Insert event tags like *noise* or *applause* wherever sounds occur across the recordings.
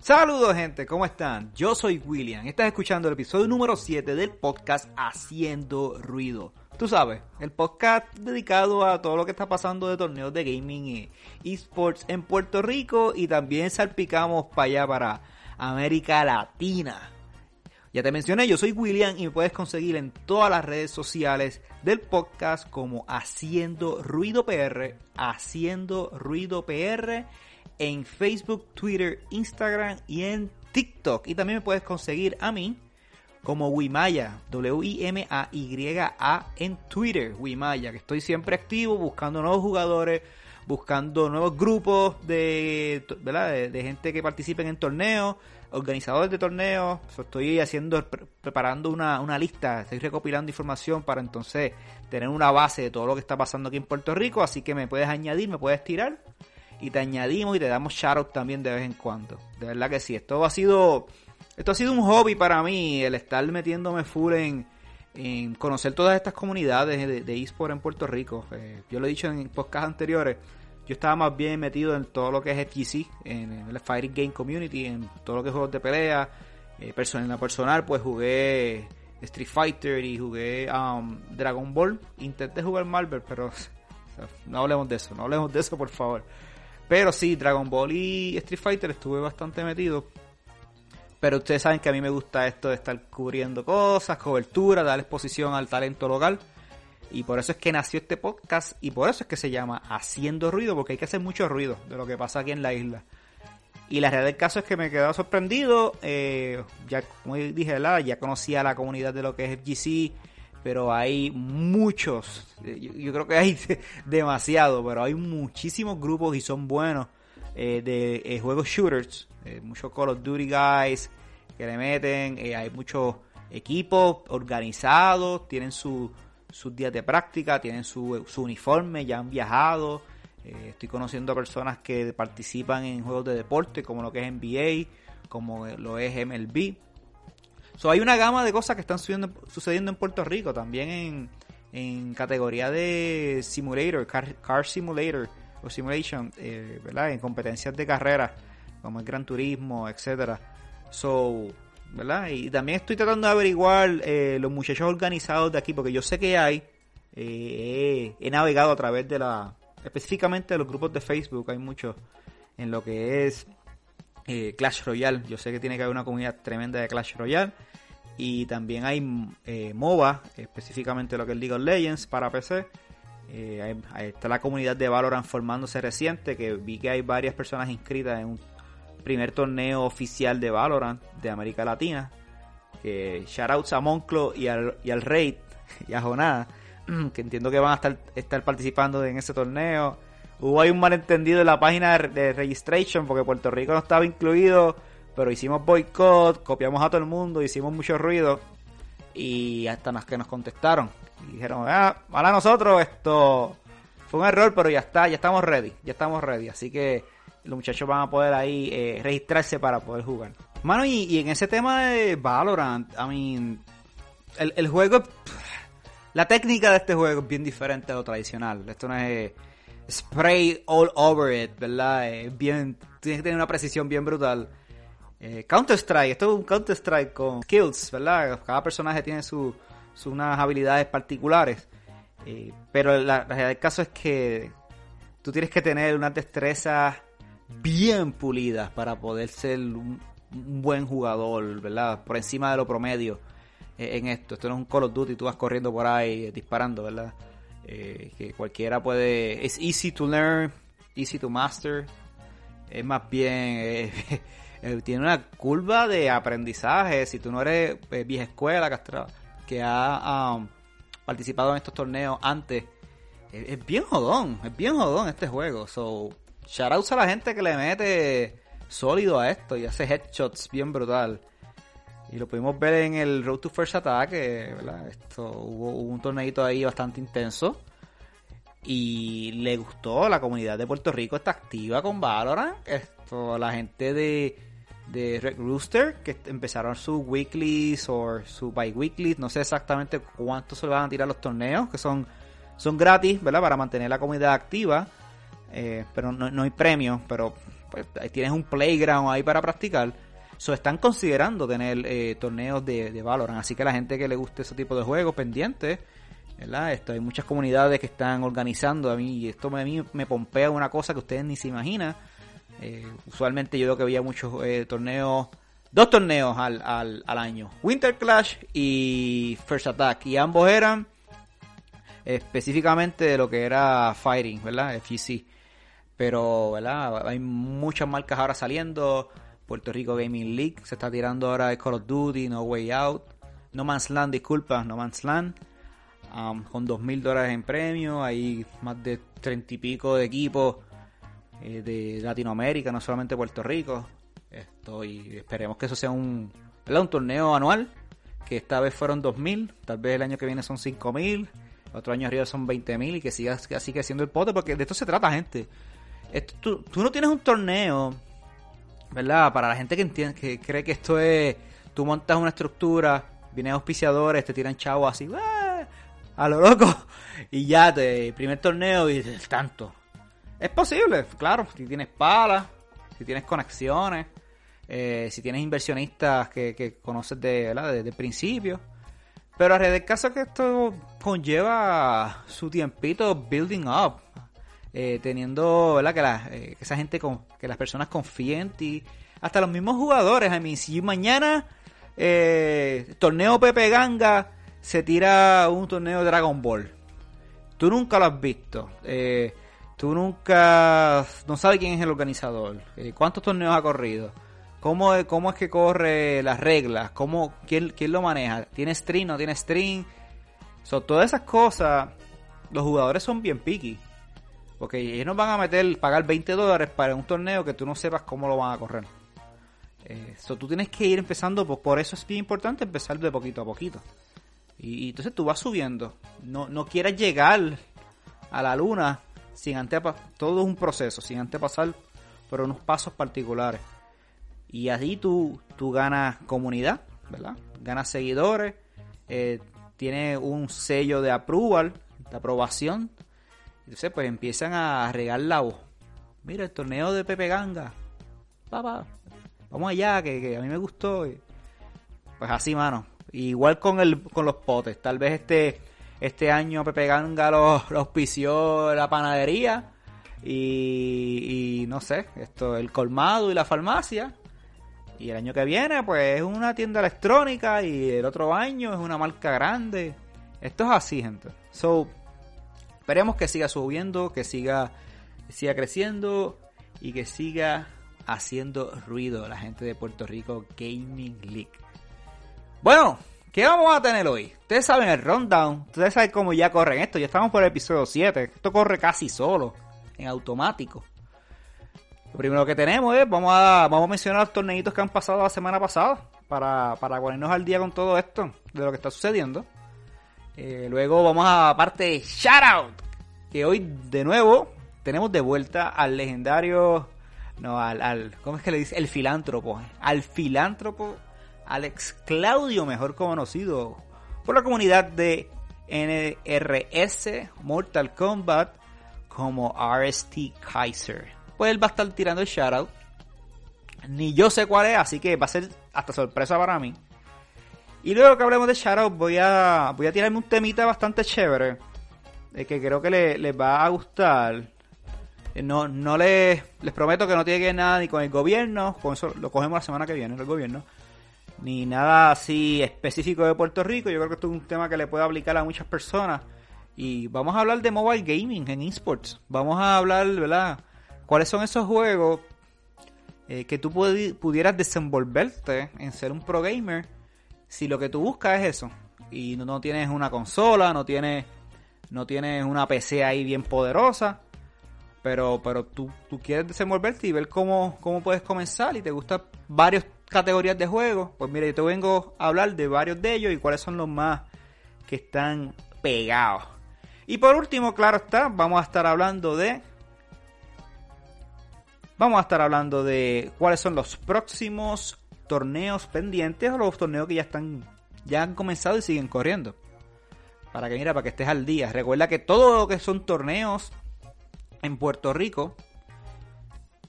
Saludos gente, ¿cómo están? Yo soy William, estás escuchando el episodio número 7 del podcast Haciendo Ruido. Tú sabes, el podcast dedicado a todo lo que está pasando de torneos de gaming y esports en Puerto Rico y también salpicamos para allá, para América Latina. Ya te mencioné, yo soy William y me puedes conseguir en todas las redes sociales del podcast como Haciendo Ruido PR, Haciendo Ruido PR en Facebook, Twitter, Instagram y en TikTok. Y también me puedes conseguir a mí como Wimaya, W-I-M-A-Y-A en Twitter, Wimaya, que estoy siempre activo buscando nuevos jugadores, buscando nuevos grupos de, ¿verdad? de, gente que participen en torneos, organizadores de torneos. estoy haciendo, preparando una, una lista, estoy recopilando información para entonces tener una base de todo lo que está pasando aquí en Puerto Rico. Así que me puedes añadir, me puedes tirar y te añadimos y te damos shoutout también de vez en cuando. De verdad que sí, esto ha sido esto ha sido un hobby para mí, el estar metiéndome full en, en conocer todas estas comunidades de, de eSport en Puerto Rico. Eh, yo lo he dicho en podcasts anteriores, yo estaba más bien metido en todo lo que es FGC, en, el Fighting Game Community, en todo lo que es juegos de pelea. Eh, en la personal, pues jugué Street Fighter y jugué um, Dragon Ball. Intenté jugar Marvel, pero *laughs* no hablemos de eso, no hablemos de eso, por favor. Pero sí, Dragon Ball y Street Fighter estuve bastante metido. Pero ustedes saben que a mí me gusta esto de estar cubriendo cosas, cobertura, dar exposición al talento local. Y por eso es que nació este podcast y por eso es que se llama Haciendo Ruido, porque hay que hacer mucho ruido de lo que pasa aquí en la isla. Y la realidad del caso es que me he quedado sorprendido. Eh, ya, como dije, ya conocía la comunidad de lo que es FGC pero hay muchos, yo, creo que hay *laughs* demasiado, pero hay muchísimos grupos y son buenos eh, de eh, juegos shooters, eh, muchos Call of Duty guys que le meten, hay muchos equipos organizados, tienen sus días de práctica, tienen su, su uniforme, ya han viajado, estoy conociendo a personas que participan en juegos de deporte como lo que es NBA, como lo es MLB, So, hay una gama de cosas que están sucediendo, en Puerto Rico, también en, en categoría de simulator, car, simulator o simulation, eh, ¿verdad? En competencias de carrera, como el Gran Turismo, etcétera. So, ¿verdad? Y también estoy tratando de averiguar eh, los muchachos organizados de aquí, porque yo sé que hay, eh, he navegado a través de la, específicamente de los grupos de Facebook, hay muchos en lo que es eh, Clash Royale. Yo sé que tiene que haber una comunidad tremenda de Clash Royale. Y también hay eh, MOBA, específicamente lo que es League of Legends para PC. Eh, ahí está la comunidad de Valorant formándose reciente, que vi que hay varias personas inscritas en un primer torneo oficial de Valorant de América Latina. Que shoutouts a Monclo y al, y al Raid *laughs* y a Jonada, *clears throat* que entiendo que van a estar, estar participando en ese torneo. Hubo ahí un malentendido en la página de, registration porque Puerto Rico no estaba incluido, pero hicimos boicot, copiamos a todo el mundo, hicimos mucho ruido y hasta las que nos contestaron. Y dijeron, ah, para nosotros esto fue un error, pero ya está, ya estamos ready, ya estamos ready. Así que los muchachos van a poder ahí eh, registrarse para poder jugar. Mano, y, en ese tema de Valorant, I mean, el, juego, la técnica de este juego es bien diferente a lo tradicional. Esto no es spray all over it, ¿verdad? Eh, bien, tienes que tener una precisión bien brutal. Eh, Counter Strike, esto es un Counter Strike con skills, ¿verdad? Cada personaje tiene sus unas habilidades particulares. Eh, pero la, realidad del caso es que tú tienes que tener unas destrezas bien pulidas para poder ser un, buen jugador, ¿verdad? Por encima de lo promedio en esto. Esto no es un Call of Duty, tú vas corriendo por ahí disparando, ¿verdad? Eh, que cualquiera puede, es easy to learn, easy to master, es más bien, eh, *laughs* eh, tiene una curva de aprendizaje, si tú no eres vieja escuela que, ha um, participado en estos torneos antes, es, bien jodón, es bien jodón este juego, so, shoutouts a la gente que le mete sólido a esto y hace headshots bien brutal. Y lo pudimos ver en el Road to First Attack, ¿verdad? Esto, hubo, un torneito ahí bastante intenso. Y le gustó, la comunidad de Puerto Rico está activa con Valorant. Esto, la gente de, de Red Rooster, que empezaron sus weeklies o su bi-weekly, no sé exactamente cuánto se le van a tirar los torneos, que son, son gratis, ¿verdad? Para mantener la comunidad activa, eh, pero no, hay premios, pero pues, ahí tienes un playground ahí para practicar. So, están considerando tener eh, torneos de, de Valorant, así que la gente que le guste ese tipo de juegos pendientes, ¿verdad? Esto, hay muchas comunidades que están organizando a mí y esto a mí me pompea una cosa que ustedes ni se imaginan eh, usualmente yo veo que había muchos eh, torneos, dos torneos al, al, al, año, Winter Clash y First Attack, y ambos eran específicamente de lo que era Fighting, ¿verdad? FGC. Pero, ¿verdad? Hay muchas marcas ahora saliendo. Puerto Rico Gaming League se está tirando ahora de Call of Duty, No Way Out. No Man's Land, disculpa, No Man's Land. Um, con dos mil dólares en premio. Hay más de treinta y pico de equipos eh, de Latinoamérica, no solamente Puerto Rico. Esto, esperemos que eso sea un, un torneo anual, que esta vez fueron 2.000, tal vez el año que viene son 5.000, otro año arriba son 20.000 y que siga, siga siendo el pote, porque de esto se trata, gente. Tú, no tienes un torneo, ¿verdad? Para la gente que entiende, que cree que esto es, tú montas una estructura, vienen auspiciadores, te tiran chavos así, a lo loco, *laughs* y ya, te, primer torneo y tanto. Es posible, claro, si tienes palas, si tienes conexiones, eh, si tienes inversionistas que, conoces de, desde el principio. Pero a del caso que esto conlleva su tiempito building up, eh, teniendo, ¿verdad? Que, la, eh, esa gente, con, que las personas confíen en hasta los mismos jugadores. A mí, si mañana torneo Pepe Ganga se tira un torneo Dragon Ball, tú nunca lo has visto. Eh, Tú nunca, no sabes quién es el organizador, eh, cuántos torneos ha corrido, cómo, cómo es que corre las reglas, cómo, quién, quién lo maneja, tiene stream, no tiene stream. So, todas esas cosas, los jugadores son bien picky. Porque ellos no van a meter, pagar 20 dólares para un torneo que tú no sepas cómo lo van a correr. Eh, tú tienes que ir empezando, pues, por eso es bien importante empezar de poquito a poquito. Y, entonces tú vas subiendo. No, no quieras llegar a la luna sin antes todo es un proceso, sin antes pasar por unos pasos particulares. Y así tú, tú ganas comunidad, ¿verdad? Ganas seguidores, eh, tienes un sello de approval, de aprobación. Entonces pues empiezan a regar la voz. Mira, el torneo de Pepe Ganga. Papá, vamos allá, que, a mí me gustó. Pues así, mano. Igual con, el, con los potes. Tal vez este este año Pepe Ganga lo, auspició la panadería y, no sé, esto, el colmado y la farmacia. Y el año que viene, pues es una tienda electrónica y el otro año es una marca grande. Esto es así, gente. So, esperemos que siga subiendo, que siga, siga creciendo y que siga haciendo ruido la gente de Puerto Rico Gaming League. Bueno, ¿Qué vamos a tener hoy? Ustedes saben el rundown. Ustedes saben cómo ya corren esto. Ya estamos por el episodio 7. Esto corre casi solo. En automático. Lo primero que tenemos es, vamos a, vamos a mencionar los torneitos que han pasado la semana pasada. Para, para ponernos al día con todo esto. De lo que está sucediendo. Eh, luego vamos a parte Shoutout. Que hoy de nuevo tenemos de vuelta al legendario... No, al, al... ¿Cómo es que le dice? El filántropo. Al filántropo Alex Claudio, mejor conocido por la comunidad de NRS Mortal Kombat como RST Kaiser. Pues él va a estar tirando el shoutout. Ni yo sé cuál es, así que va a ser hasta sorpresa para mí. Y luego que hablemos de shoutout, voy a, voy a tirarme un temita bastante chévere. Eh, que creo que les va a gustar. Eh, no, no les, les prometo que no tiene que ver nada ni con el gobierno. Con eso lo cogemos la semana que viene, el gobierno ni nada así específico de Puerto Rico. Yo creo que esto es un tema que le puede aplicar a muchas personas. Y vamos a hablar de mobile gaming en esports. Vamos a hablar, ¿verdad? ¿Cuáles son esos juegos eh, que tú pudieras desenvolverte en ser un pro gamer si lo que tú buscas es eso? Y no, tienes una consola, no tienes, no tienes una PC ahí bien poderosa. Pero, pero tú, tú quieres desenvolverte y ver cómo, cómo puedes comenzar y te gustan varios categorías de juegos, pues mire, yo te vengo a hablar de varios de ellos y cuáles son los más que están pegados. Y por último, claro está, vamos a estar hablando de vamos a estar hablando de cuáles son los próximos torneos pendientes o los torneos que ya están ya han comenzado y siguen corriendo. Para que mira, para que estés al día. Recuerda que todo lo que son torneos en Puerto Rico,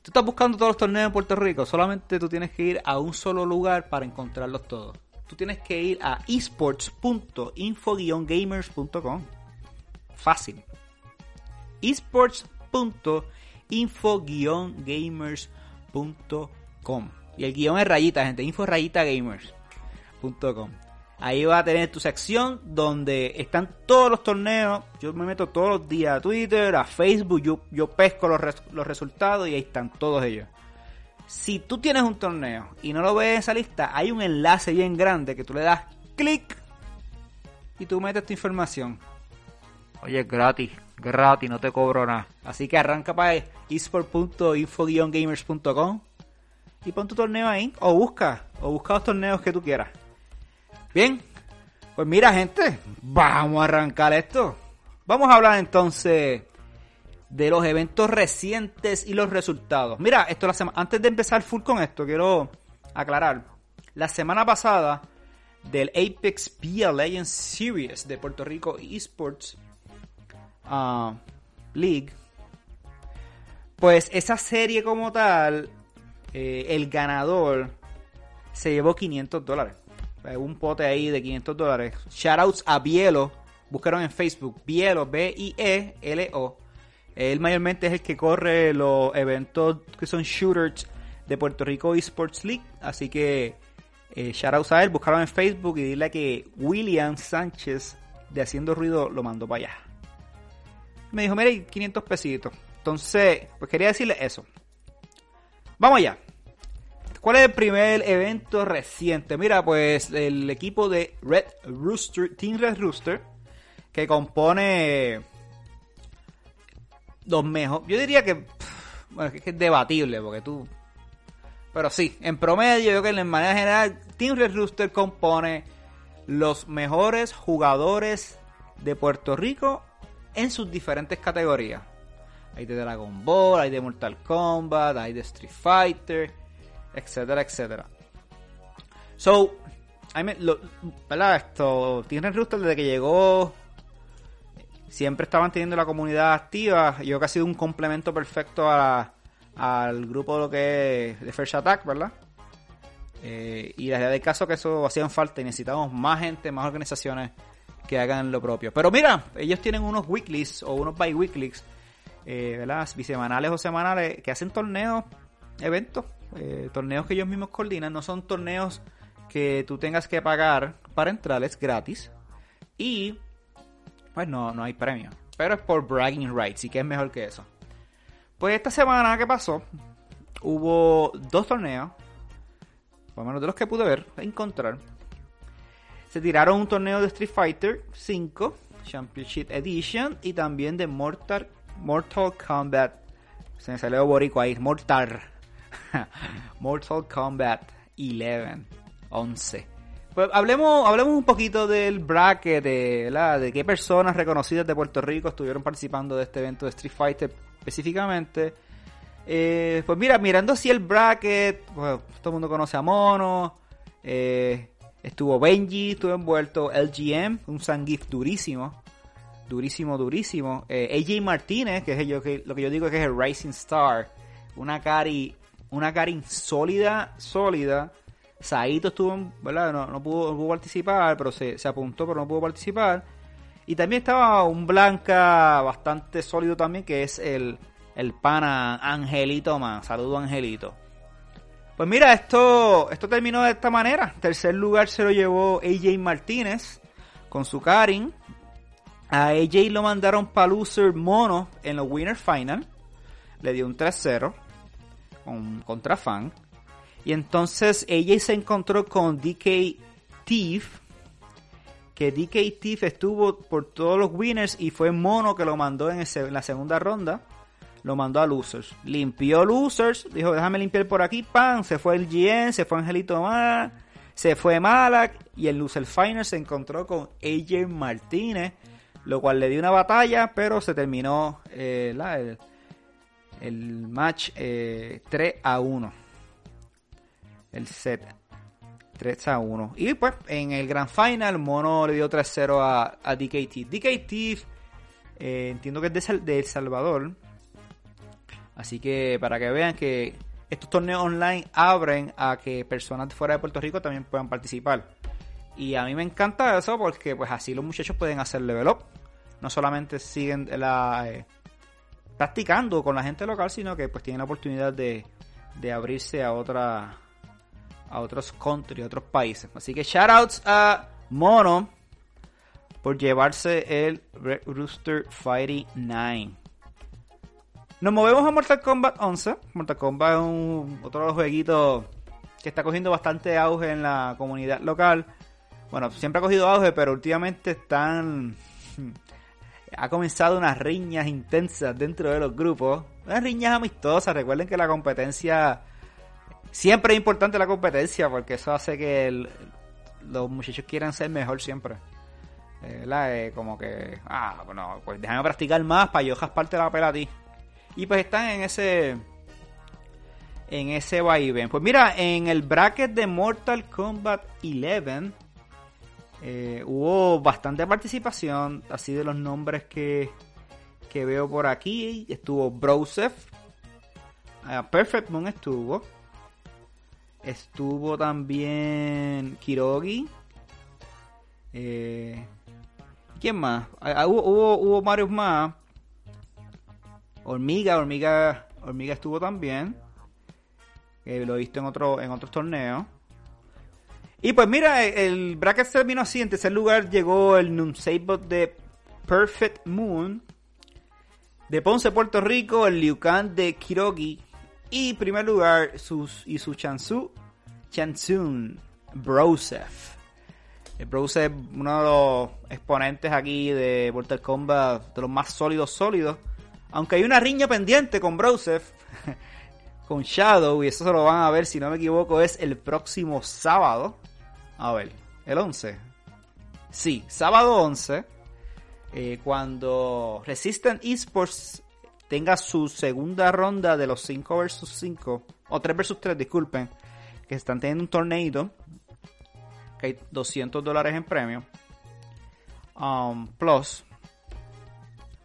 tú estás buscando todos los torneos en Puerto Rico, solamente tú tienes que ir a un solo lugar para encontrarlos todos. Tú tienes que ir a esports.info-gamers.com. Fácil. esports.info-gamers.com. Y el guion es rayita, gente. Info rayita gamers.com. Ahí va a tener tu sección donde están todos los torneos. Yo me meto todos los días a Twitter, a Facebook, yo, yo pesco los, los resultados y ahí están todos ellos. Si tú tienes un torneo y no lo ves en esa lista, hay un enlace bien grande que tú le das clic y tú metes tu información. Oye, es gratis, gratis, no te cobro nada. Así que arranca para esport.info-gamers.com y pon tu torneo ahí o busca, o busca los torneos que tú quieras. Bien, pues mira gente, vamos a arrancar esto. Vamos a hablar entonces de los eventos recientes y los resultados. Mira, esto la semana antes de empezar full con esto, quiero aclarar. La semana pasada del Apex PLA Legends Series de Puerto Rico Esports uh, League, pues esa serie como tal, eh, el ganador se llevó 500 dólares. Un pote ahí de 500 dólares. Shoutouts a Bielo. Buscaron en Facebook. Bielo, B-I-E-L-O. Él mayormente es el que corre los eventos que son shooters de Puerto Rico Esports League. Así que eh, shoutouts a él. Buscaron en Facebook y dile que William Sánchez de Haciendo Ruido lo mandó para allá. Me dijo, mire, 500 pesitos. Entonces, pues quería decirle eso. Vamos allá. ¿Cuál es el primer evento reciente? Mira, pues el equipo de Red Rooster, Team Red Rooster, que compone los mejores. Yo diría que, bueno, que es debatible, porque tú. Pero sí, en promedio, yo creo que en manera general, Team Red Rooster compone los mejores jugadores de Puerto Rico en sus diferentes categorías. Hay de Dragon Ball, hay de Mortal Kombat, hay de Street Fighter etcétera, etcétera. So, I lo, ¿verdad? Esto, Red Rooster desde que llegó siempre estaban teniendo la comunidad activa. Yo creo que ha sido un complemento perfecto a, al grupo de lo que es de First Attack, ¿verdad? Eh, y la realidad del caso que eso hacían falta y necesitamos más gente, más organizaciones que hagan lo propio. Pero mira, ellos tienen unos weeklies o unos bi-weeklies, eh, ¿verdad? Bisemanales o semanales que hacen torneos, eventos eh, torneos que ellos mismos coordinan, no son torneos que tú tengas que pagar para entrar, es gratis. Y pues no, no hay premio. Pero es por bragging rights, y que es mejor que eso. Pues esta semana que pasó, hubo dos torneos, por lo menos de los que pude ver, encontrar. Se tiraron un torneo de Street Fighter 5 Championship Edition y también de Mortal, Mortal Kombat. Se me salió borico ahí, Mortal *laughs* Mortal Kombat 11. 11. Pues hablemos, hablemos un poquito del bracket, de, qué personas reconocidas de Puerto Rico estuvieron participando de este evento de Street Fighter específicamente. Eh, pues mira, mirando así el bracket, todo el mundo conoce a Mono, eh, estuvo Benji, estuvo envuelto LGM, un Sangif durísimo, durísimo, durísimo. Eh, AJ Martínez, que es lo que yo digo que es el Rising Star, una cari una Karin sólida, sólida. Saito estuvo, ¿verdad? No, pudo, participar, pero se, apuntó, pero no pudo participar. Y también estaba un Blanca bastante sólido también, que es el, el pana Angelito más. Saludo Angelito. Pues mira, esto, esto terminó de esta manera. Tercer lugar se lo llevó AJ Martínez con su Karin. A AJ lo mandaron para Loser Mono en los Winner Final. Le dio un 3-0 contra Fan. Y entonces ella se encontró con DK Thief. Que DK Thief estuvo por todos los winners y fue Mono que lo mandó en, la segunda ronda. Lo mandó a Losers. Limpió Losers. Dijo, déjame limpiar por aquí. Pan. Se fue el GN. Se fue Angelito Más. Se fue Malak. Y el Loser Final se encontró con AJ Martínez. Lo cual le dio una batalla. Pero se terminó eh, la, el match 3 eh, a 1. El set 3 a 1. Y pues en el Grand Final, Mono le dio 3-0 a, a, DKT. DKT eh, entiendo que es de, El Salvador. Así que para que vean que estos torneos online abren a que personas fuera de Puerto Rico también puedan participar. Y a mí me encanta eso porque pues así los muchachos pueden hacer level up. No solamente siguen la, eh, practicando con la gente local, sino que pues tienen la oportunidad de, de abrirse a otra a otros country, a otros países. Así que shoutouts a Mono por llevarse el Red Rooster Fighting 9. Nos movemos a Mortal Kombat 11. Mortal Kombat es un, otro jueguito que está cogiendo bastante auge en la comunidad local. Bueno, siempre ha cogido auge, pero últimamente están ha comenzado unas riñas intensas dentro de los grupos. Unas riñas amistosas. Recuerden que la competencia. Siempre es importante la competencia porque eso hace que los muchachos quieran ser mejor siempre. Eh, como que, ah, bueno, pues déjame practicar más para yo parte la pela a ti. Y pues están en ese. En ese vaivén. Pues mira, en el bracket de Mortal Kombat 11 eh, hubo bastante participación, así de los nombres que, que veo por aquí. Estuvo Broseph, uh, Perfect Moon estuvo, estuvo también Kirogi. Eh, ¿Quién más? Uh, hubo, hubo, hubo varios más. Hormiga, Hormiga, Hormiga estuvo también. lo he visto en otro, en otros torneos. Y pues mira, el bracket terminó así. En tercer lugar llegó el Nunsabot de Perfect Moon. De Ponce, Puerto Rico, el Liucan de Kirogi. Y en primer lugar, sus, y su Chansu, Chansun Brosef. El Brosef, uno de los exponentes aquí de Mortal Kombat, de los más sólidos, sólidos. Aunque hay una riña pendiente con Brosef, *laughs* con Shadow, y eso se lo van a ver, si no me equivoco, es el próximo sábado. A ver, el 11. Sí, sábado 11. Eh, cuando Resistant Esports tenga su segunda ronda de los 5 vs 5, o 3 vs 3, disculpen, que están teniendo un torneito, que hay 200 dólares en premio, um, plus,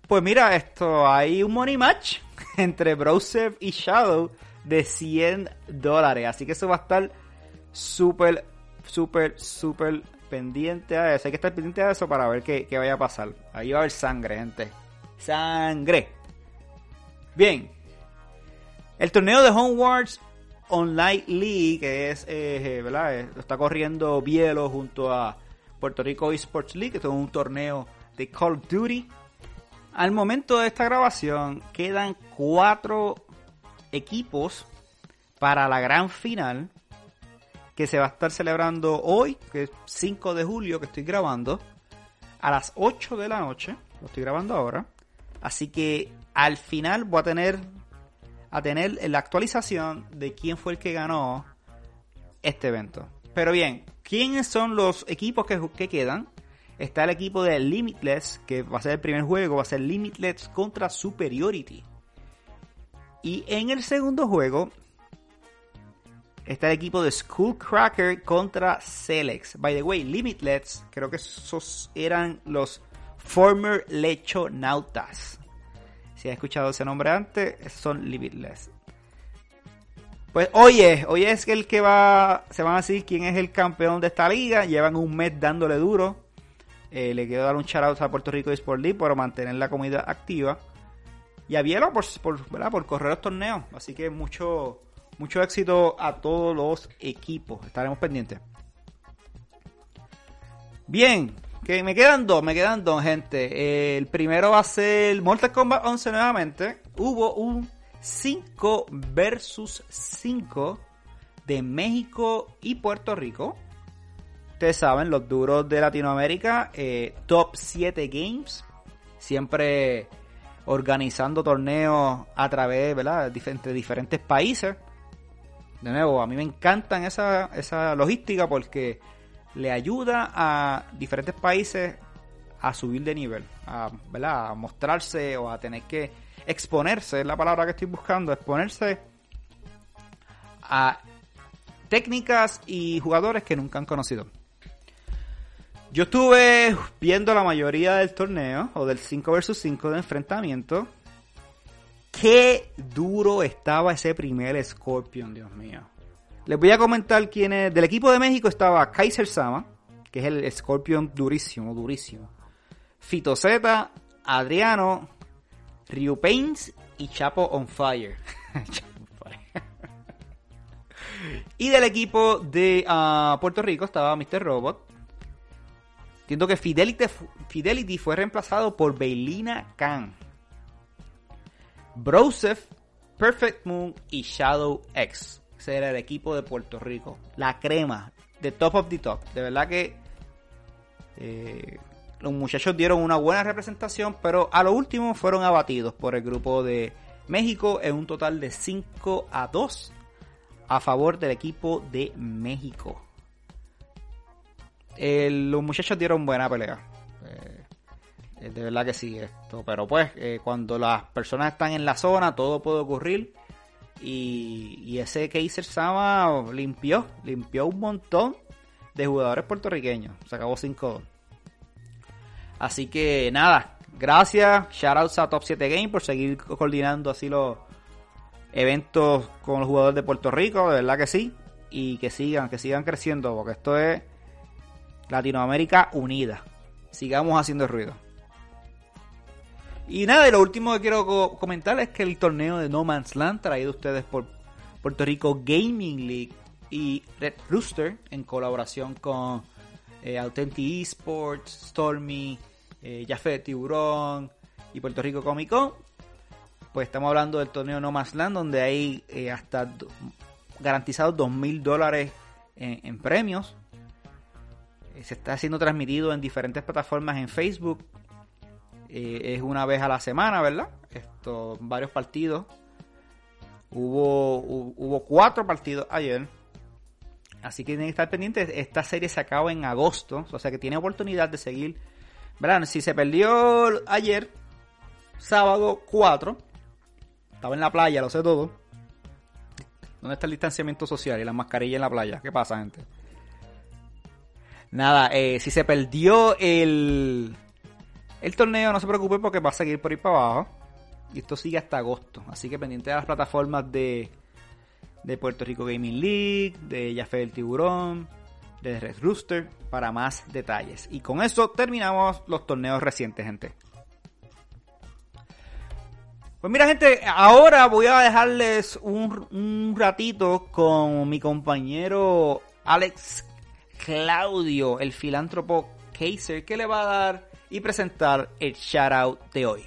pues mira esto, hay un money match *laughs* entre Browser y Shadow de 100 dólares, así que eso va a estar súper súper, súper pendiente a eso. Hay que estar pendiente a eso para ver qué, vaya a pasar. Ahí va a haber sangre, gente. Sangre. Bien. El torneo de Homewards Online League, que es, eh, ¿verdad? Eh, está corriendo Bielo junto a Puerto Rico Esports League, que es un torneo de Call of Duty. Al momento de esta grabación quedan cuatro equipos para la gran final que se va a estar celebrando hoy, que es 5 de julio, que estoy grabando, a las 8 de la noche. Lo estoy grabando ahora. Así que al final voy a tener a tener la actualización de quién fue el que ganó este evento. Pero bien, ¿quiénes son los equipos que, que quedan? Está el equipo de Limitless, que va a ser el primer juego, va a ser Limitless contra Superiority. Y en el segundo juego está el equipo de Skullcracker contra Celex. By the way, Limitless, creo que esos eran los former lechonautas. Si has escuchado ese nombre antes, son Limitless. Pues oye, hoy es el que va, se van a decir quién es el campeón de esta liga. Llevan un mes dándole duro. Eh, le quiero dar un shout a Puerto Rico Sport League por mantener la comunidad activa. Y a Bielo por, por correr los torneos. Así que mucho, mucho éxito a todos los equipos. Estaremos pendientes. Bien, que me quedan dos, me quedan dos, gente. El primero va a ser Mortal Kombat 11 nuevamente. Hubo un 5 versus 5 de México y Puerto Rico. Ustedes saben, los duros de Latinoamérica, eh, top 7 games. Siempre organizando torneos a través, ¿verdad? De diferentes países de nuevo, a mí me encantan esa, esa logística porque le ayuda a diferentes países a subir de nivel, a, ¿verdad? a mostrarse o a tener que exponerse, es la palabra que estoy buscando, exponerse a técnicas y jugadores que nunca han conocido. Yo estuve viendo la mayoría del torneo, o del 5 vs 5 de enfrentamiento. Qué duro estaba ese primer Scorpion, Dios mío. Les voy a comentar quiénes. Del equipo de México estaba Kaiser Sama, que es el Scorpion durísimo, durísimo. Fito Z, Adriano, Ryu Pains y *laughs* Chapo on Fire. y del equipo de ah, Puerto Rico estaba Mr. Robot. Entiendo que Fidelity, Fidelity fue reemplazado por Beilina Khan. Broseph, Perfect Moon y Shadow X. Ese era el equipo de Puerto Rico. La crema. De top of the top. De verdad que eh, los muchachos dieron una buena representación, pero a lo último fueron abatidos por el grupo de México en un total de 5 a 2 a favor del equipo de México. los muchachos dieron buena pelea. Eh, de verdad que sí, esto. Pero pues, eh, cuando las personas están en la zona, todo puede ocurrir. Y, y ese Kaiser Sama limpió, limpió un montón de jugadores puertorriqueños. Se acabó 5-2. Así que nada, gracias. Shoutouts a Top 7 Game por seguir coordinando así los eventos con los jugadores de Puerto Rico, de verdad que sí. Y que sigan, que sigan creciendo, porque esto es Latinoamérica unida. Sigamos haciendo ruido. Y nada, y lo último que quiero comentar es que el torneo de No Man's Land, traído ustedes por Puerto Rico Gaming League y Red Rooster, en colaboración con eh, Authentic Esports, Stormy, eh, Jaffe Tiburón y Puerto Rico Comic Con. Pues estamos hablando del torneo No Más Land, donde hay eh, hasta garantizados dos mil dólares en, premios. Eh, se está siendo transmitido en diferentes plataformas en Facebook. Es una vez a la semana, ¿verdad? Esto, varios partidos. Hubo, hubo cuatro partidos ayer. Así que tienen que estar pendientes. Esta serie se acaba en agosto. O sea que tiene oportunidad de seguir Verán, si se perdió ayer, sábado 4, estaba en la playa, lo sé todo. ¿Dónde está el distanciamiento social y la mascarilla en la playa? ¿Qué pasa, gente? Nada, eh, si se perdió el, el torneo, no se preocupe porque va a seguir por ir para abajo. Y esto sigue hasta agosto. Así que pendiente de las plataformas de, de Puerto Rico Gaming League, de Jafé del Tiburón, de Red Rooster para más detalles. Y con eso terminamos los torneos recientes, gente. Pues mira, gente, ahora voy a dejarles un, ratito con mi compañero Alex Claudio, el filántropo Kaiser, que le va a dar y presentar el shoutout de hoy.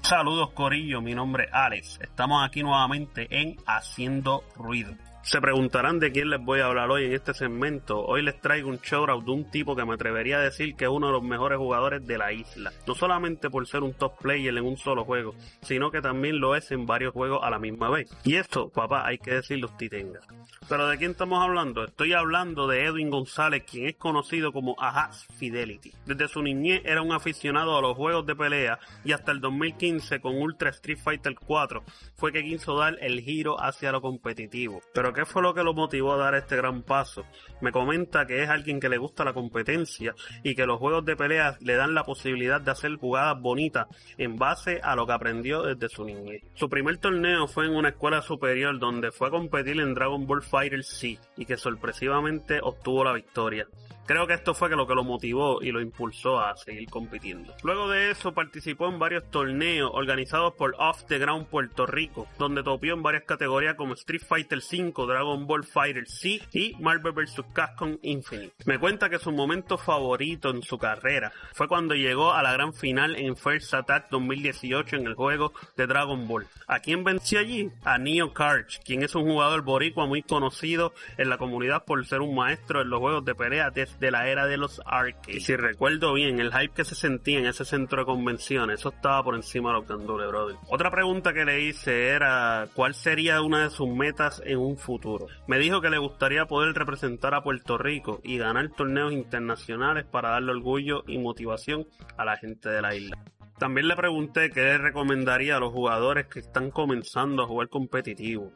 Saludos Corillo, mi nombre es Alex. Estamos aquí nuevamente en Haciendo Ruido. Se preguntarán de quién les voy a hablar hoy en este segmento. Hoy les traigo un shoutout de un tipo que me atrevería a decir que es uno de los mejores jugadores de la isla. No solamente por ser un top player en un solo juego, sino que también lo es en varios juegos a la misma vez. Y esto, papá, hay que decirlo usted tenga. Pero ¿de quién estamos hablando? Estoy hablando de Edwin González, quien es conocido como Ajax Fidelity. Desde su niñez era un aficionado a los juegos de pelea y hasta el 2015 con Ultra Street Fighter 4 fue que quiso dar el giro hacia lo competitivo. Pero ¿qué fue lo que lo motivó a dar este gran paso? Me comenta que es alguien que le gusta la competencia y que los juegos de pelea le dan la posibilidad de hacer jugadas bonitas en base a lo que aprendió desde su niñez. Su primer torneo fue en una escuela superior donde fue a competir en Dragon Ball Fighter C y que sorpresivamente obtuvo la victoria. Creo que esto fue lo que lo motivó y lo impulsó a seguir compitiendo. Luego de eso participó en varios torneos organizados por Off the Ground Puerto Rico, donde topió en varias categorías como Street Fighter V, Dragon Ball Fighter C y Marvel vs. Capcom Infinite. Me cuenta que su momento favorito en su carrera fue cuando llegó a la gran final en First Attack 2018 en el juego de Dragon Ball. ¿A quién venció allí? A Neo Karch, quien es un jugador boricua muy conocido en la comunidad por ser un maestro en los juegos de pelea de la era de los arcades. Si recuerdo bien, el hype que se sentía en ese centro de convenciones, eso estaba por encima de los candules, brother. Otra pregunta que le hice era cuál sería una de sus metas en un futuro. Me dijo que le gustaría poder representar a Puerto Rico y ganar torneos internacionales para darle orgullo y motivación a la gente de la isla. También le pregunté qué le recomendaría a los jugadores que están comenzando a jugar competitivo.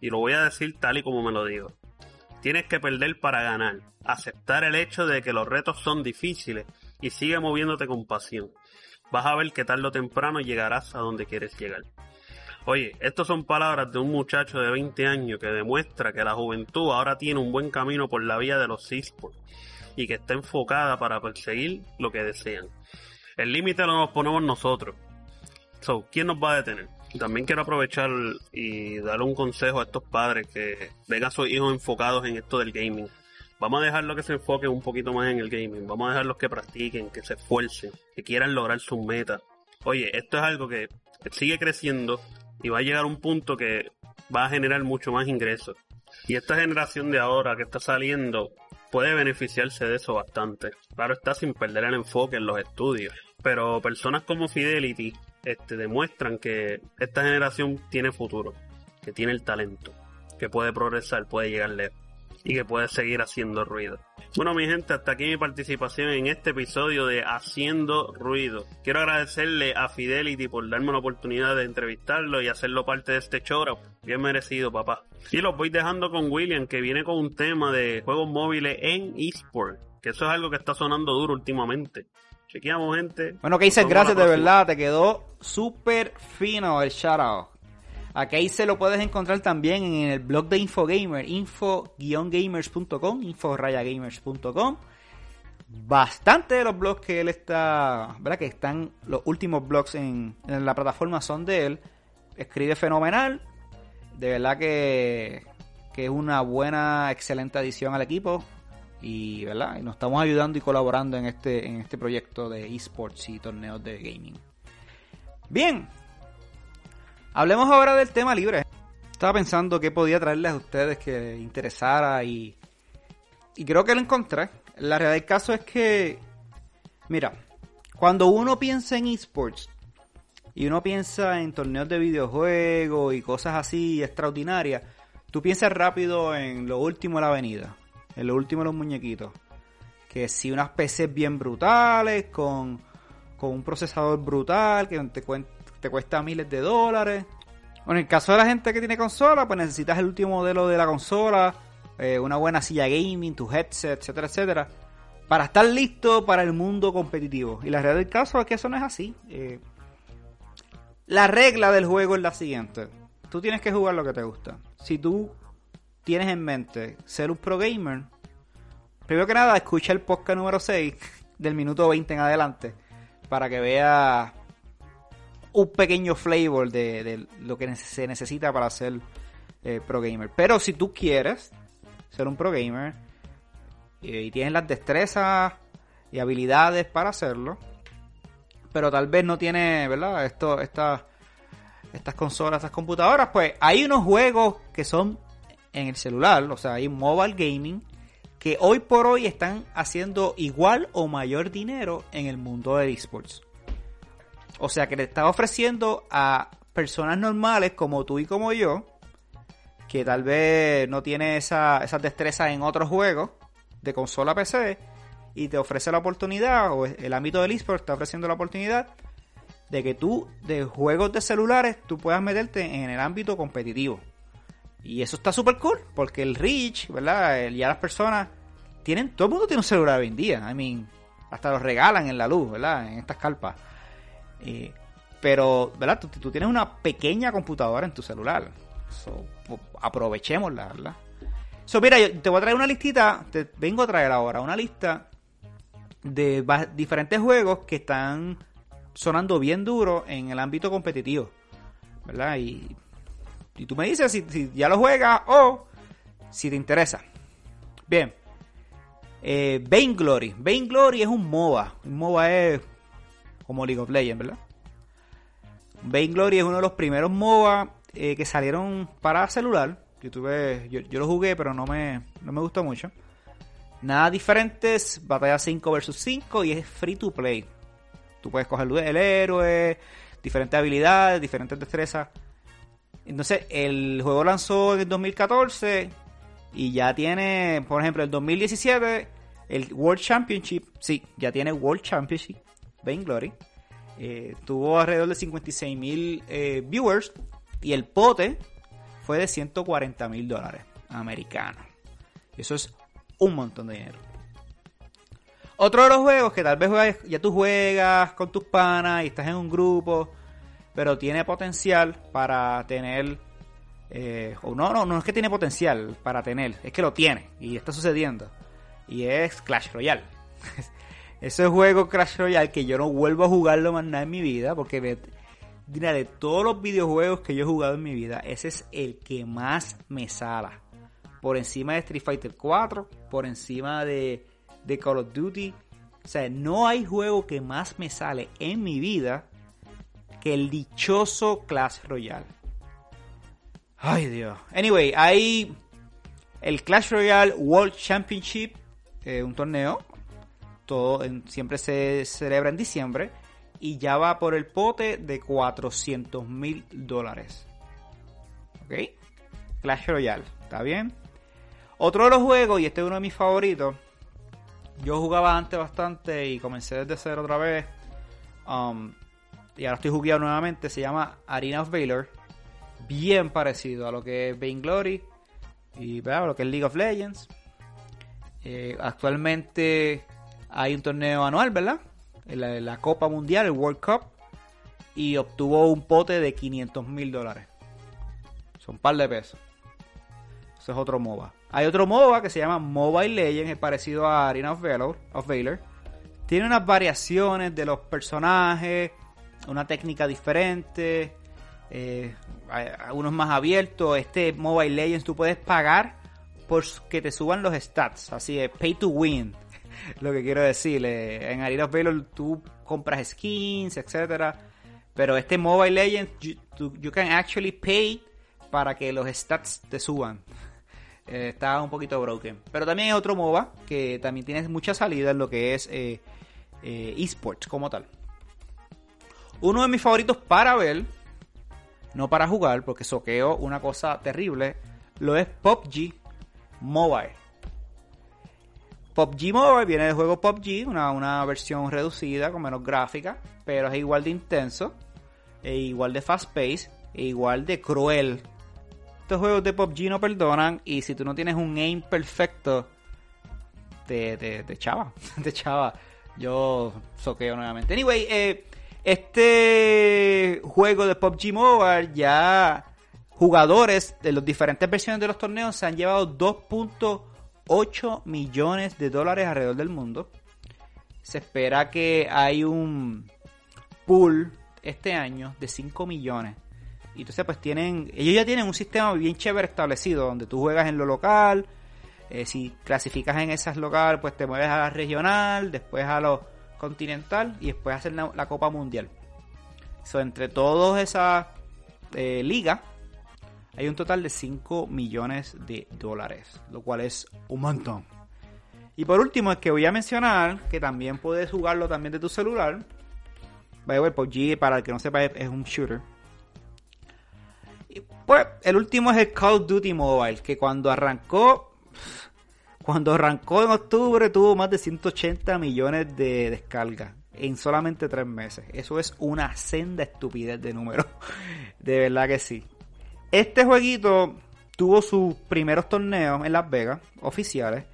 Y lo voy a decir tal y como me lo digo. Tienes que perder para ganar. Aceptar el hecho de que los retos son difíciles y sigue moviéndote con pasión. Vas a ver que tarde o temprano llegarás a donde quieres llegar. Oye, estas son palabras de un muchacho de 20 años que demuestra que la juventud ahora tiene un buen camino por la vía de los esports y que está enfocada para perseguir lo que desean. El límite lo nos ponemos nosotros. So, ¿quién nos va a detener? También quiero aprovechar y darle un consejo a estos padres que vengan a sus hijos enfocados en esto del gaming. Vamos a dejarlo que se enfoque un poquito más en el gaming. Vamos a dejarlos que practiquen, que se esfuercen, que quieran lograr sus metas. Oye, esto es algo que sigue creciendo y va a llegar a un punto que va a generar mucho más ingresos. Y esta generación de ahora que está saliendo puede beneficiarse de eso bastante. Claro está sin perder el enfoque en los estudios. Pero personas como Fidelity este, demuestran que esta generación tiene futuro, que tiene el talento, que puede progresar, puede llegar lejos y que puede seguir haciendo ruido. Bueno, mi gente, hasta aquí mi participación en este episodio de Haciendo Ruido. Quiero agradecerle a Fidelity por darme la oportunidad de entrevistarlo y hacerlo parte de este show. Bien merecido, papá. Y los voy dejando con William, que viene con un tema de juegos móviles en eSport, que eso es algo que está sonando duro últimamente. Chequeamos, gente. Bueno, dices gracias de verdad, te quedó súper fino el shout Aquí se lo puedes encontrar también en el blog de Infogamer, info-gamers.com, info-gamers.com. Bastante de los blogs que él está, ¿verdad? Que están, los últimos blogs en, la plataforma son de él. Escribe fenomenal. De verdad que, que es una buena, excelente adición al equipo. Y, ¿verdad? Y nos estamos ayudando y colaborando en este, en este proyecto de esports y torneos de gaming. Bien, Hablemos ahora del tema libre. Estaba pensando qué podía traerles a ustedes que interesara y, y creo que lo encontré. La realidad del caso es que, mira, cuando uno piensa en esports y uno piensa en torneos de videojuegos y cosas así extraordinarias, tú piensas rápido en lo último de la avenida, en lo último de los muñequitos. Que si unas PCs bien brutales, con, con un procesador brutal, que te, te cuesta miles de dólares. Bueno, en el caso de la gente que tiene consola, pues necesitas el último modelo de la consola, eh, una buena silla gaming, tu headset, etcétera, etcétera, para estar listo para el mundo competitivo. Y la realidad del caso es que eso no es así. Eh, la regla del juego es la siguiente. Tú tienes que jugar lo que te gusta. Si tú tienes en mente ser un pro gamer, primero que nada, escucha el podcast número 6 *laughs* del minuto 20 en adelante para que veas un pequeño flavor de, lo que se necesita para ser eh, pro gamer. Pero si tú quieres ser un pro gamer eh, y tienes las destrezas y habilidades para hacerlo, pero tal vez no tienes, ¿verdad? Esto, estas consolas, estas computadoras, pues hay unos juegos que son en el celular, o sea, hay mobile gaming que hoy por hoy están haciendo igual o mayor dinero en el mundo de esports. O sea que le está ofreciendo a personas normales como tú y como yo, que tal vez no tiene esa, esas destrezas en otros juegos de consola PC, y te ofrece la oportunidad, o el ámbito del eSport está ofreciendo la oportunidad de que tú, de juegos de celulares, tú puedas meterte en el ámbito competitivo. Y eso está súper cool, porque el Reach, ¿verdad? ya las personas tienen, todo el mundo tiene un celular hoy en día. I mean, hasta los regalan en la luz, ¿verdad? En estas carpas. Eh, pero, ¿verdad? Tú, tienes una pequeña computadora en tu celular. So, aprovechémosla, ¿verdad? So, mira, yo te voy a traer una listita, te vengo a traer ahora una lista de diferentes juegos que están sonando bien duro en el ámbito competitivo, ¿verdad? Y, y tú me dices si, ya lo juegas o si te interesa. Bien. Eh, Vainglory. Vainglory es un MOBA. Un MOBA es como League of Legends, ¿verdad? Vainglory es uno de los primeros MOBA eh, que salieron para celular. Yo, tuve, yo, lo jugué, pero no me, no me gustó mucho. Nada diferente, es batalla 5 vs 5 y es free to play. Tú puedes coger el héroe, diferentes habilidades, diferentes destrezas. Entonces, el juego lanzó en el 2014 y ya tiene, por ejemplo, el 2017, el World Championship. Sí, ya tiene World Championship Vainglory. Eh, tuvo alrededor de 56 mil eh, viewers y el pote fue de 140 mil dólares americanos. Eso es un montón de dinero. Otro de los juegos que tal vez ya tú juegas con tus panas y estás en un grupo, pero tiene potencial para tener eh, o no, no, no es que tiene potencial para tener, es que lo tiene y está sucediendo. Y es Clash Royale. *laughs* Ese juego Clash Royale que yo no vuelvo a jugarlo más nada en mi vida porque de todos los videojuegos que yo he jugado en mi vida, ese es el que más me sala. Por encima de Street Fighter 4, por encima de, de Call of Duty. O sea, no hay juego que más me sale en mi vida que el dichoso Clash Royale. Ay, Dios. Anyway, hay el Clash Royale World Championship, eh, un torneo. Todo siempre se celebra en diciembre. Y ya va por el pote de 400 mil dólares. ¿Ok? Clash Royale, ¿está bien? Otro de los juegos, y este es uno de mis favoritos. Yo jugaba antes bastante y comencé desde cero otra vez. Um, y ahora estoy jugando nuevamente. Se llama Arena of Valor bien parecido a lo que es Vainglory y lo que es League of Legends. Eh, actualmente hay un torneo anual, ¿verdad? La, la, Copa Mundial, el World Cup, y obtuvo un pote de 500 mil dólares. Son un par de pesos. Eso es otro MOBA. Hay otro MOBA que se llama Mobile Legends, es parecido a Arena of Valor. Of Valor. Tiene unas variaciones de los personajes, una técnica diferente, eh, algunos más abiertos. Este Mobile Legends tú puedes pagar por que te suban los stats, así es, pay to win. *laughs* Lo que quiero decir, eh, en Arena of Valor tú compras skins, etcétera, pero este Mobile Legends you, can actually pay para que los stats te suban. *laughs* Eh, está un poquito broken. Pero también hay otro MOBA que también tiene mucha salida en lo que es esports como tal. Uno de mis favoritos para ver no para jugar, porque soqueo una cosa terrible, lo es PUBG Mobile. PUBG Mobile viene del juego PUBG, una, una versión reducida con menos gráfica, pero es igual de intenso, e igual de fast pace, e igual de cruel. Estos juegos de PUBG no perdonan y si tú no tienes un aim perfecto, te, te, te chava, *laughs* te chava. Yo soqueo nuevamente. Anyway, eh, este juego de PUBG Mobile ya jugadores de las diferentes versiones de los torneos se han llevado 2.8 millones de dólares alrededor del mundo. Se espera que hay un pool este año de 5 millones. Y entonces pues tienen, ellos ya tienen un sistema bien chévere establecido donde tú juegas en lo local, eh, si clasificas en esas local pues te mueves a la regional, después a los continental y después hacer la, Copa Mundial. Entre todas esas eh, ligas hay un total de 5 millones de dólares, lo cual es un montón. Y por último es que voy a mencionar que también puedes jugarlo también de tu celular. By PUBG, para el que no sepa, es un shooter. Y pues, el último es el Call of Duty Mobile, que cuando arrancó cuando arrancó en octubre tuvo más de 180 millones de descargas en solamente tres meses. Eso es una senda estupidez de números. *laughs* De verdad que sí. Este jueguito tuvo sus primeros torneos en Las Vegas, oficiales,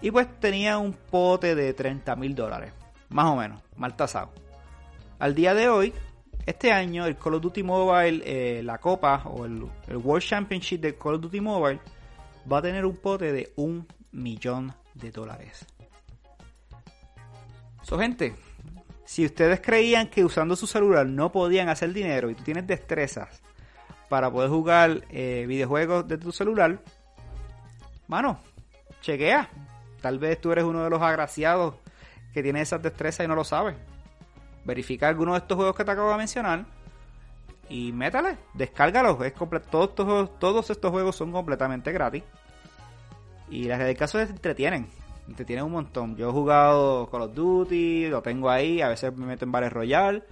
y pues tenía un pote de 30 mil dólares, más o menos, mal tasado. Al día de hoy, este año, el Call of Duty Mobile, eh, la copa o el, el, World Championship de Call of Duty Mobile, va a tener un pote de un millón de dólares. So, gente, si ustedes creían que usando su celular no podían hacer dinero y tú tienes destrezas para poder jugar eh, videojuegos de tu celular, mano, chequea. Tal vez tú eres uno de los agraciados que tiene esas destrezas y no lo sabes. Verifica alguno de estos juegos que te acabo de mencionar y métale, descárgalos. Es todos, estos, todos estos juegos son completamente gratis. Y las del caso es entretienen. Entretienen un montón. Yo he jugado Call of Duty, lo tengo ahí, a veces me meto en Bares Royale.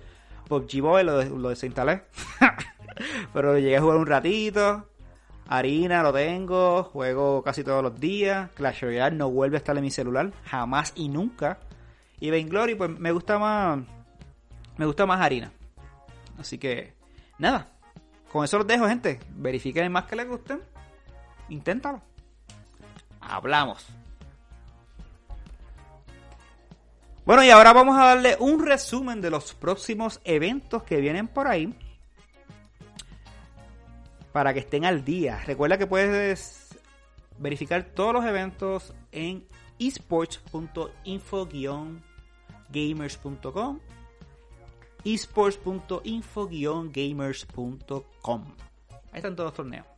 PUBG Boy lo, lo desinstalé. *laughs* Pero llegué a jugar un ratito. Harina lo tengo, juego casi todos los días. Clash Royale no vuelve a estar en mi celular, jamás y nunca. Y Vainglory, pues me gusta más Me gusta más harina. Así que, nada. Con eso los dejo, gente. Verifiquen más que les gusten. Inténtalo. Hablamos. Bueno, y ahora vamos a darle un resumen de los próximos eventos que vienen por ahí. Para que estén al día. Recuerda que puedes verificar todos los eventos en esports.info-gamers.com esports.info-gamers.com Ahí están todos los torneos.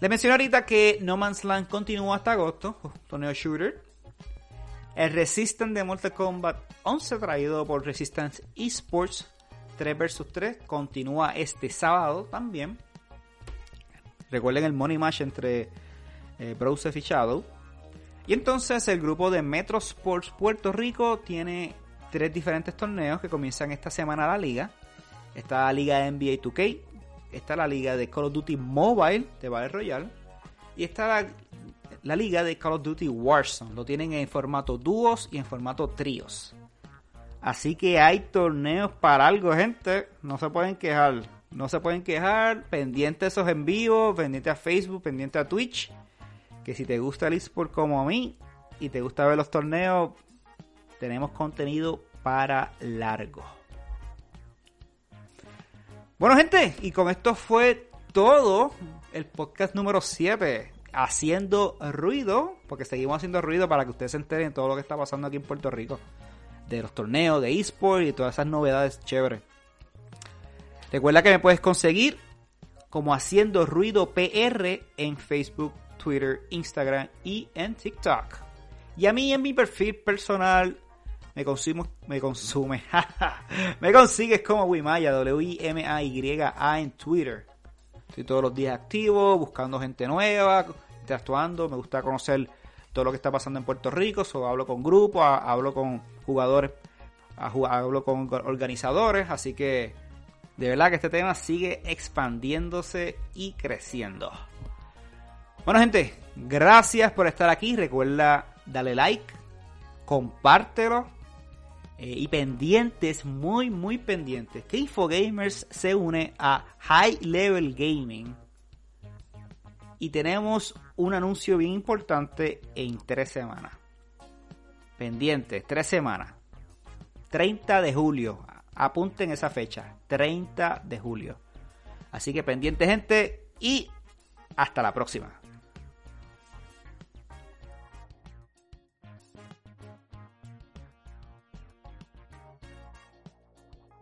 Les mencioné ahorita que No Man's Land continúa hasta agosto, torneo shooter. El Resistance de Mortal Kombat 11 traído por Resistance Esports 3 vs 3 continúa este sábado también. Recuerden el Money Match entre eh, Browser y Shadow. Y entonces el grupo de Metro Sports Puerto Rico tiene tres diferentes torneos que comienzan esta semana la liga. Está la liga NBA 2K, está la liga de Call of Duty Mobile de Battle Royale y está la, liga de Call of Duty Warzone. Lo tienen en formato dúos y en formato tríos. Así que hay torneos para algo, gente. No se pueden quejar. No se pueden quejar. Pendiente a esos en vivo, pendiente a Facebook, pendiente a Twitch que si te gusta el eSport como a mí y te gusta ver los torneos, tenemos contenido para largo. Bueno, gente, y con esto fue todo el podcast número 7. Haciendo ruido, porque seguimos haciendo ruido para que ustedes se enteren de todo lo que está pasando aquí en Puerto Rico. De los torneos, de eSport y todas esas novedades chéveres. Recuerda que me puedes conseguir como Haciendo Ruido PR en Facebook, Twitter, Instagram y en TikTok. Y a mí en mi perfil personal me consumo, me consume, *laughs* me consigues como Wimaya, W-I-M-A-Y-A en Twitter. Estoy todos los días activo, buscando gente nueva, interactuando, me gusta conocer todo lo que está pasando en Puerto Rico, so, hablo con grupos, hablo con jugadores, hablo con organizadores, así que de verdad que este tema sigue expandiéndose y creciendo. Bueno, gente, gracias por estar aquí. Recuerda darle like, compártelo. Eh, y pendientes, muy, muy pendientes, que Infogamers se une a High Level Gaming. Y tenemos un anuncio bien importante en tres semanas. Pendientes, tres semanas. 30 de julio. Apunten esa fecha. 30 de julio. Así que pendiente gente y hasta la próxima.